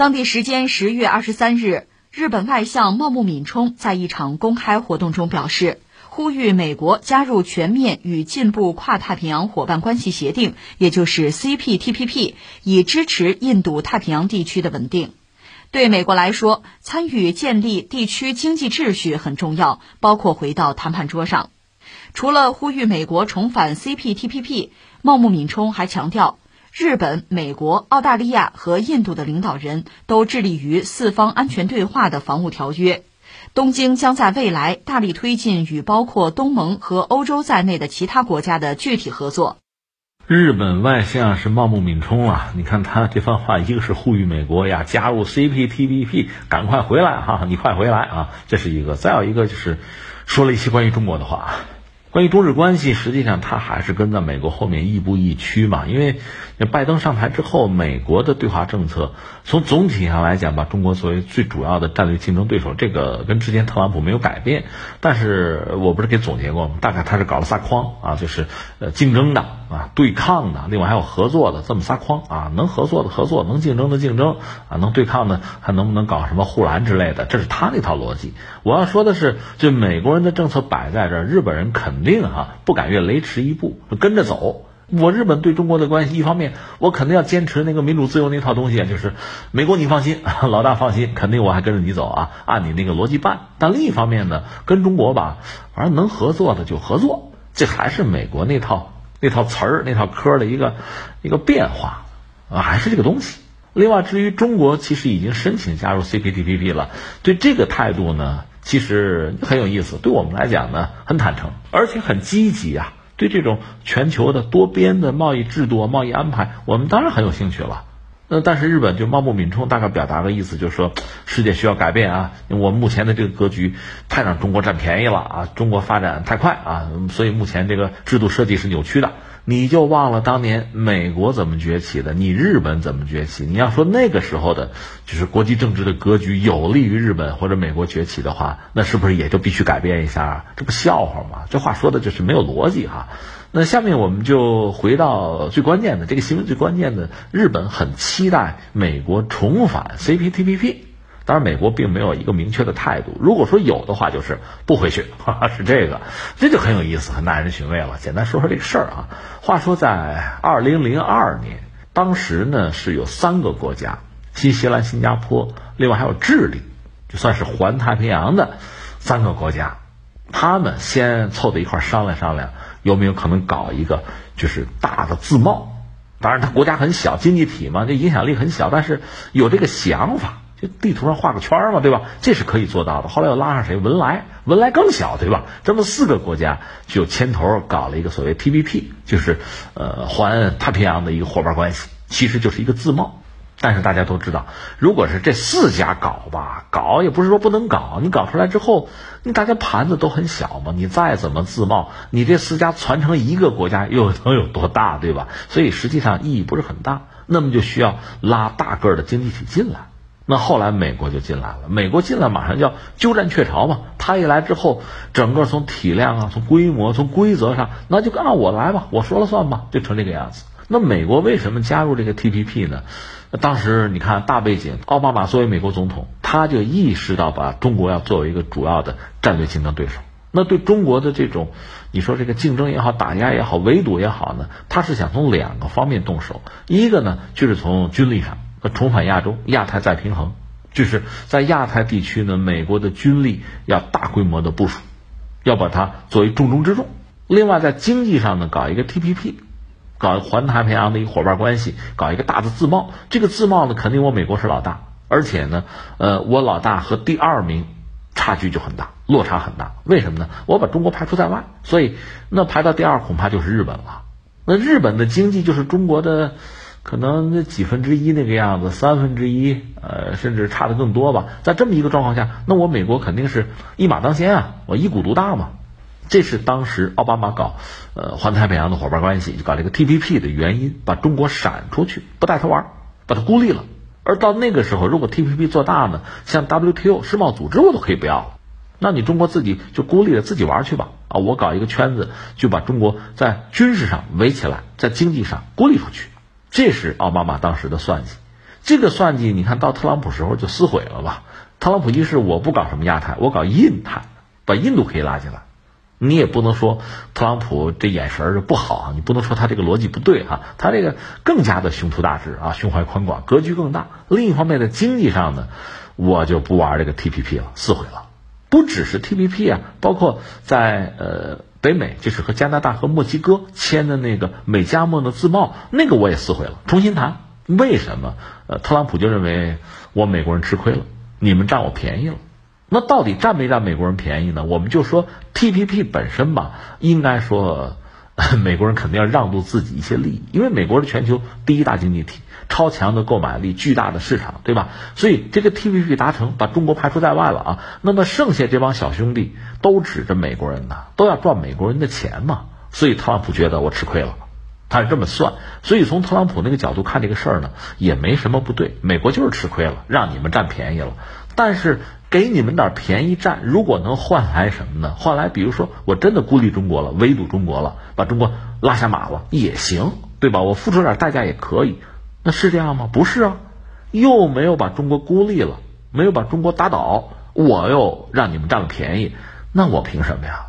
当地时间十月二十三日，日本外相茂木敏充在一场公开活动中表示，呼吁美国加入全面与进步跨太平洋伙伴关系协定，也就是 CPTPP，以支持印度太平洋地区的稳定。对美国来说，参与建立地区经济秩序很重要，包括回到谈判桌上。除了呼吁美国重返 CPTPP，茂木敏充还强调，日本、美国、澳大利亚和印度的领导人都致力于四方安全对话的防务条约。东京将在未来大力推进与包括东盟和欧洲在内的其他国家的具体合作。日本外相是茂木敏充啊，你看他这番话，一个是呼吁美国呀加入 CPTPP，赶快回来哈，你快回来啊，这是一个；再有一个就是说了一些关于中国的话。关于中日关系，实际上它还是跟在美国后面亦步亦趋嘛。因为拜登上台之后，美国的对华政策从总体上来讲，把中国作为最主要的战略竞争对手，这个跟之前特朗普没有改变。但是我不是给总结过吗？大概他是搞了仨框啊，就是呃竞争的啊，对抗的，另外还有合作的，这么仨框啊，能合作的合作，能竞争的竞争啊，能对抗的还能不能搞什么护栏之类的？这是他那套逻辑。我要说的是，就美国人的政策摆在这儿，日本人肯。肯定哈不敢越雷池一步，跟着走。我日本对中国的关系，一方面我肯定要坚持那个民主自由那套东西，就是美国你放心，老大放心，肯定我还跟着你走啊，按你那个逻辑办。但另一方面呢，跟中国吧，反正能合作的就合作，这还是美国那套那套词儿那套科的一个一个变化啊，还是这个东西。另外，至于中国其实已经申请加入 CPTPP 了，对这个态度呢？其实很有意思，对我们来讲呢，很坦诚，而且很积极啊。对这种全球的多边的贸易制度、贸易安排，我们当然很有兴趣了。那但是日本就茂木敏充大概表达个意思，就是说世界需要改变啊，我目前的这个格局太让中国占便宜了啊，中国发展太快啊，所以目前这个制度设计是扭曲的。你就忘了当年美国怎么崛起的？你日本怎么崛起？你要说那个时候的，就是国际政治的格局有利于日本或者美国崛起的话，那是不是也就必须改变一下？这不笑话吗？这话说的就是没有逻辑哈。那下面我们就回到最关键的这个新闻，最关键的，日本很期待美国重返 CPTPP。当然，美国并没有一个明确的态度。如果说有的话，就是不回去，是这个，这就很有意思，很耐人寻味了。简单说说这个事儿啊。话说在二零零二年，当时呢是有三个国家，新西兰、新加坡，另外还有智利，就算是环太平洋的三个国家，他们先凑在一块商量商量，有没有可能搞一个就是大的自贸。当然，它国家很小，经济体嘛，这影响力很小，但是有这个想法。就地图上画个圈儿嘛，对吧？这是可以做到的。后来又拉上谁？文莱，文莱更小，对吧？这么四个国家就牵头搞了一个所谓 TPP，就是呃环太平洋的一个伙伴关系，其实就是一个自贸。但是大家都知道，如果是这四家搞吧，搞也不是说不能搞，你搞出来之后，你大家盘子都很小嘛，你再怎么自贸，你这四家传承一个国家又能有多大，对吧？所以实际上意义不是很大。那么就需要拉大个的经济体进来。那后来美国就进来了，美国进来马上叫鸠占鹊巢嘛。他一来之后，整个从体量啊、从规模、从规则上，那就按我来吧，我说了算吧，就成这个样子。那美国为什么加入这个 TPP 呢？当时你看大背景，奥巴马作为美国总统，他就意识到把中国要作为一个主要的战略竞争对手。那对中国的这种，你说这个竞争也好、打压也好、围堵也好呢，他是想从两个方面动手。一个呢，就是从军力上。重返亚洲，亚太再平衡，就是在亚太地区呢，美国的军力要大规模的部署，要把它作为重中之重。另外，在经济上呢，搞一个 TPP，搞环太平洋的一个伙伴关系，搞一个大的自贸。这个自贸呢，肯定我美国是老大，而且呢，呃，我老大和第二名差距就很大，落差很大。为什么呢？我把中国排除在外，所以那排到第二恐怕就是日本了。那日本的经济就是中国的。可能那几分之一那个样子，三分之一，呃，甚至差的更多吧。在这么一个状况下，那我美国肯定是一马当先啊，我一股独大嘛。这是当时奥巴马搞呃环太平洋的伙伴关系，就搞这个 TPP 的原因，把中国闪出去，不带他玩，把他孤立了。而到那个时候，如果 TPP 做大呢，像 WTO 世贸组织我都可以不要了，那你中国自己就孤立了，自己玩去吧。啊，我搞一个圈子，就把中国在军事上围起来，在经济上孤立出去。这是奥巴马当时的算计，这个算计，你看到特朗普时候就撕毁了吧？特朗普一是我不搞什么亚太，我搞印太，把印度可以拉进来。你也不能说特朗普这眼神儿不好啊，你不能说他这个逻辑不对哈，他这个更加的胸图大志啊，胸怀宽广，格局更大。另一方面，在经济上呢，我就不玩这个 TPP 了，撕毁了。不只是 TPP 啊，包括在呃北美，就是和加拿大和墨西哥签的那个美加墨的自贸，那个我也撕毁了，重新谈。为什么？呃，特朗普就认为我美国人吃亏了，你们占我便宜了。那到底占没占美国人便宜呢？我们就说 TPP 本身吧，应该说 美国人肯定要让渡自己一些利益，因为美国是全球第一大经济体，超强的购买力，巨大的市场，对吧？所以这个 TPP 达成，把中国排除在外了啊。那么剩下这帮小兄弟都指着美国人呢，都要赚美国人的钱嘛。所以特朗普觉得我吃亏了。他是这么算，所以从特朗普那个角度看这个事儿呢，也没什么不对。美国就是吃亏了，让你们占便宜了。但是给你们点便宜占，如果能换来什么呢？换来比如说我真的孤立中国了，围堵中国了，把中国拉下马了也行，对吧？我付出点代价也可以。那是这样吗？不是啊，又没有把中国孤立了，没有把中国打倒，我又让你们占了便宜，那我凭什么呀？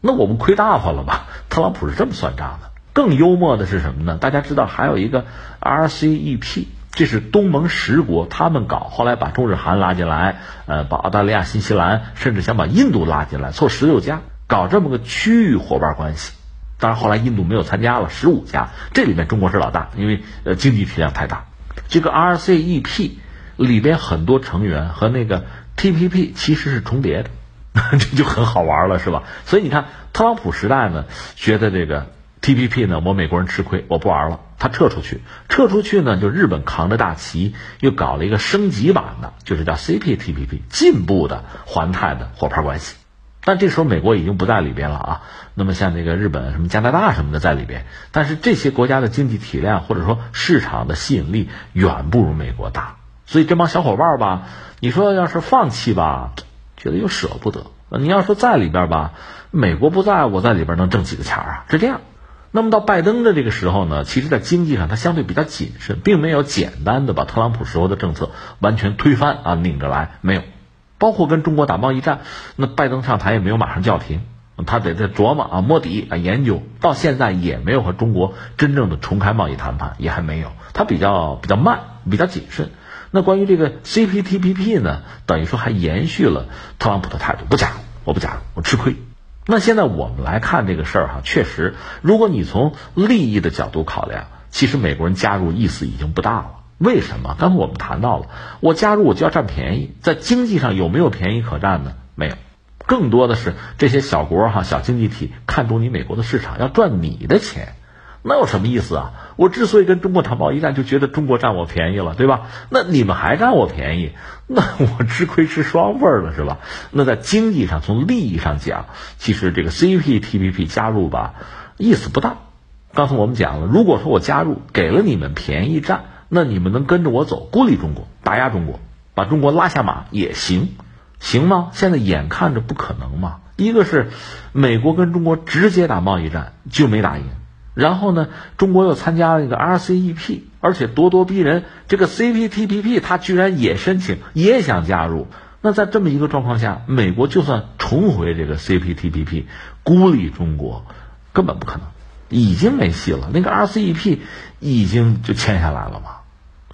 那我们亏大发了吧？特朗普是这么算账的。更幽默的是什么呢？大家知道还有一个 RCEP，这是东盟十国他们搞，后来把中日韩拉进来，呃，把澳大利亚、新西兰，甚至想把印度拉进来，凑十六家搞这么个区域伙伴关系。当然后来印度没有参加了，十五家，这里面中国是老大，因为呃经济体量太大。这个 RCEP 里边很多成员和那个 TPP 其实是重叠的，这就很好玩了，是吧？所以你看特朗普时代呢，觉得这个。T P P 呢？我美国人吃亏，我不玩了。他撤出去，撤出去呢，就日本扛着大旗，又搞了一个升级版的，就是叫 C P T P P，进步的环太的伙伴关系。但这时候美国已经不在里边了啊。那么像那个日本、什么加拿大什么的在里边，但是这些国家的经济体量或者说市场的吸引力远不如美国大。所以这帮小伙伴吧，你说要是放弃吧，觉得又舍不得；你要说在里边吧，美国不在，我在里边能挣几个钱啊？是这样。那么到拜登的这个时候呢，其实，在经济上他相对比较谨慎，并没有简单的把特朗普时候的政策完全推翻啊，拧着来没有。包括跟中国打贸易战，那拜登上台也没有马上叫停，他得在琢磨啊，摸底啊，研究。到现在也没有和中国真正的重开贸易谈判，也还没有。他比较比较慢，比较谨慎。那关于这个 CPTPP 呢，等于说还延续了特朗普的态度，不加入，我不加入，我吃亏。那现在我们来看这个事儿哈，确实，如果你从利益的角度考量，其实美国人加入意思已经不大了。为什么？刚才我们谈到了，我加入我就要占便宜，在经济上有没有便宜可占呢？没有，更多的是这些小国哈、小经济体看中你美国的市场，要赚你的钱。那有什么意思啊？我之所以跟中国谈贸易战，就觉得中国占我便宜了，对吧？那你们还占我便宜，那我吃亏吃双份了，是吧？那在经济上，从利益上讲，其实这个 CPTPP 加入吧，意思不大。刚才我们讲了，如果说我加入，给了你们便宜占，那你们能跟着我走，孤立中国，打压中国，把中国拉下马也行，行吗？现在眼看着不可能嘛。一个是美国跟中国直接打贸易战就没打赢。然后呢，中国又参加了一个 RCEP，而且咄咄逼人。这个 CPTPP，他居然也申请，也想加入。那在这么一个状况下，美国就算重回这个 CPTPP，孤立中国，根本不可能，已经没戏了。那个 RCEP 已经就签下来了嘛，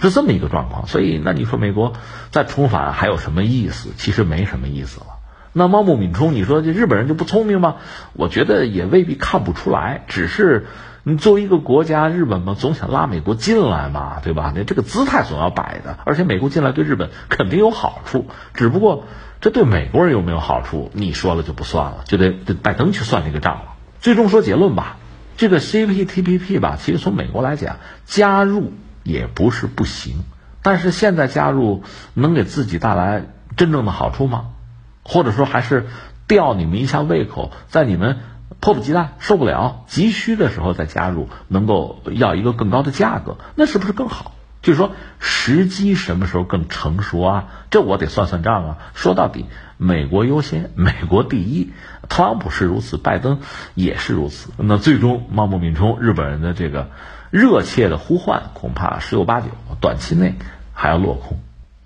是这么一个状况。所以，那你说美国再重返还有什么意思？其实没什么意思了。那茂木敏充，你说这日本人就不聪明吗？我觉得也未必看不出来，只是。你作为一个国家，日本嘛，总想拉美国进来嘛，对吧？你这个姿态总要摆的，而且美国进来对日本肯定有好处，只不过这对美国人有没有好处，你说了就不算了，就得得拜登去算这个账了。最终说结论吧，这个 CPTPP 吧，其实从美国来讲，加入也不是不行，但是现在加入能给自己带来真正的好处吗？或者说还是吊你们一下胃口，在你们。迫不及待受不了急需的时候再加入能够要一个更高的价格那是不是更好就是说时机什么时候更成熟啊？这我得算算账啊。说到底美国优先 美国第一特朗普是如此拜登也是如此。那最终茂木敏冲日本人的这个热切的呼唤恐怕十有八九短期内还要落空。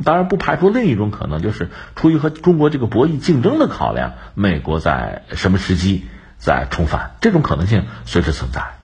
当然不排除另一种可能就是出于和中国这个博弈竞争的考量美国在什么时机再重返这种可能性随时存在。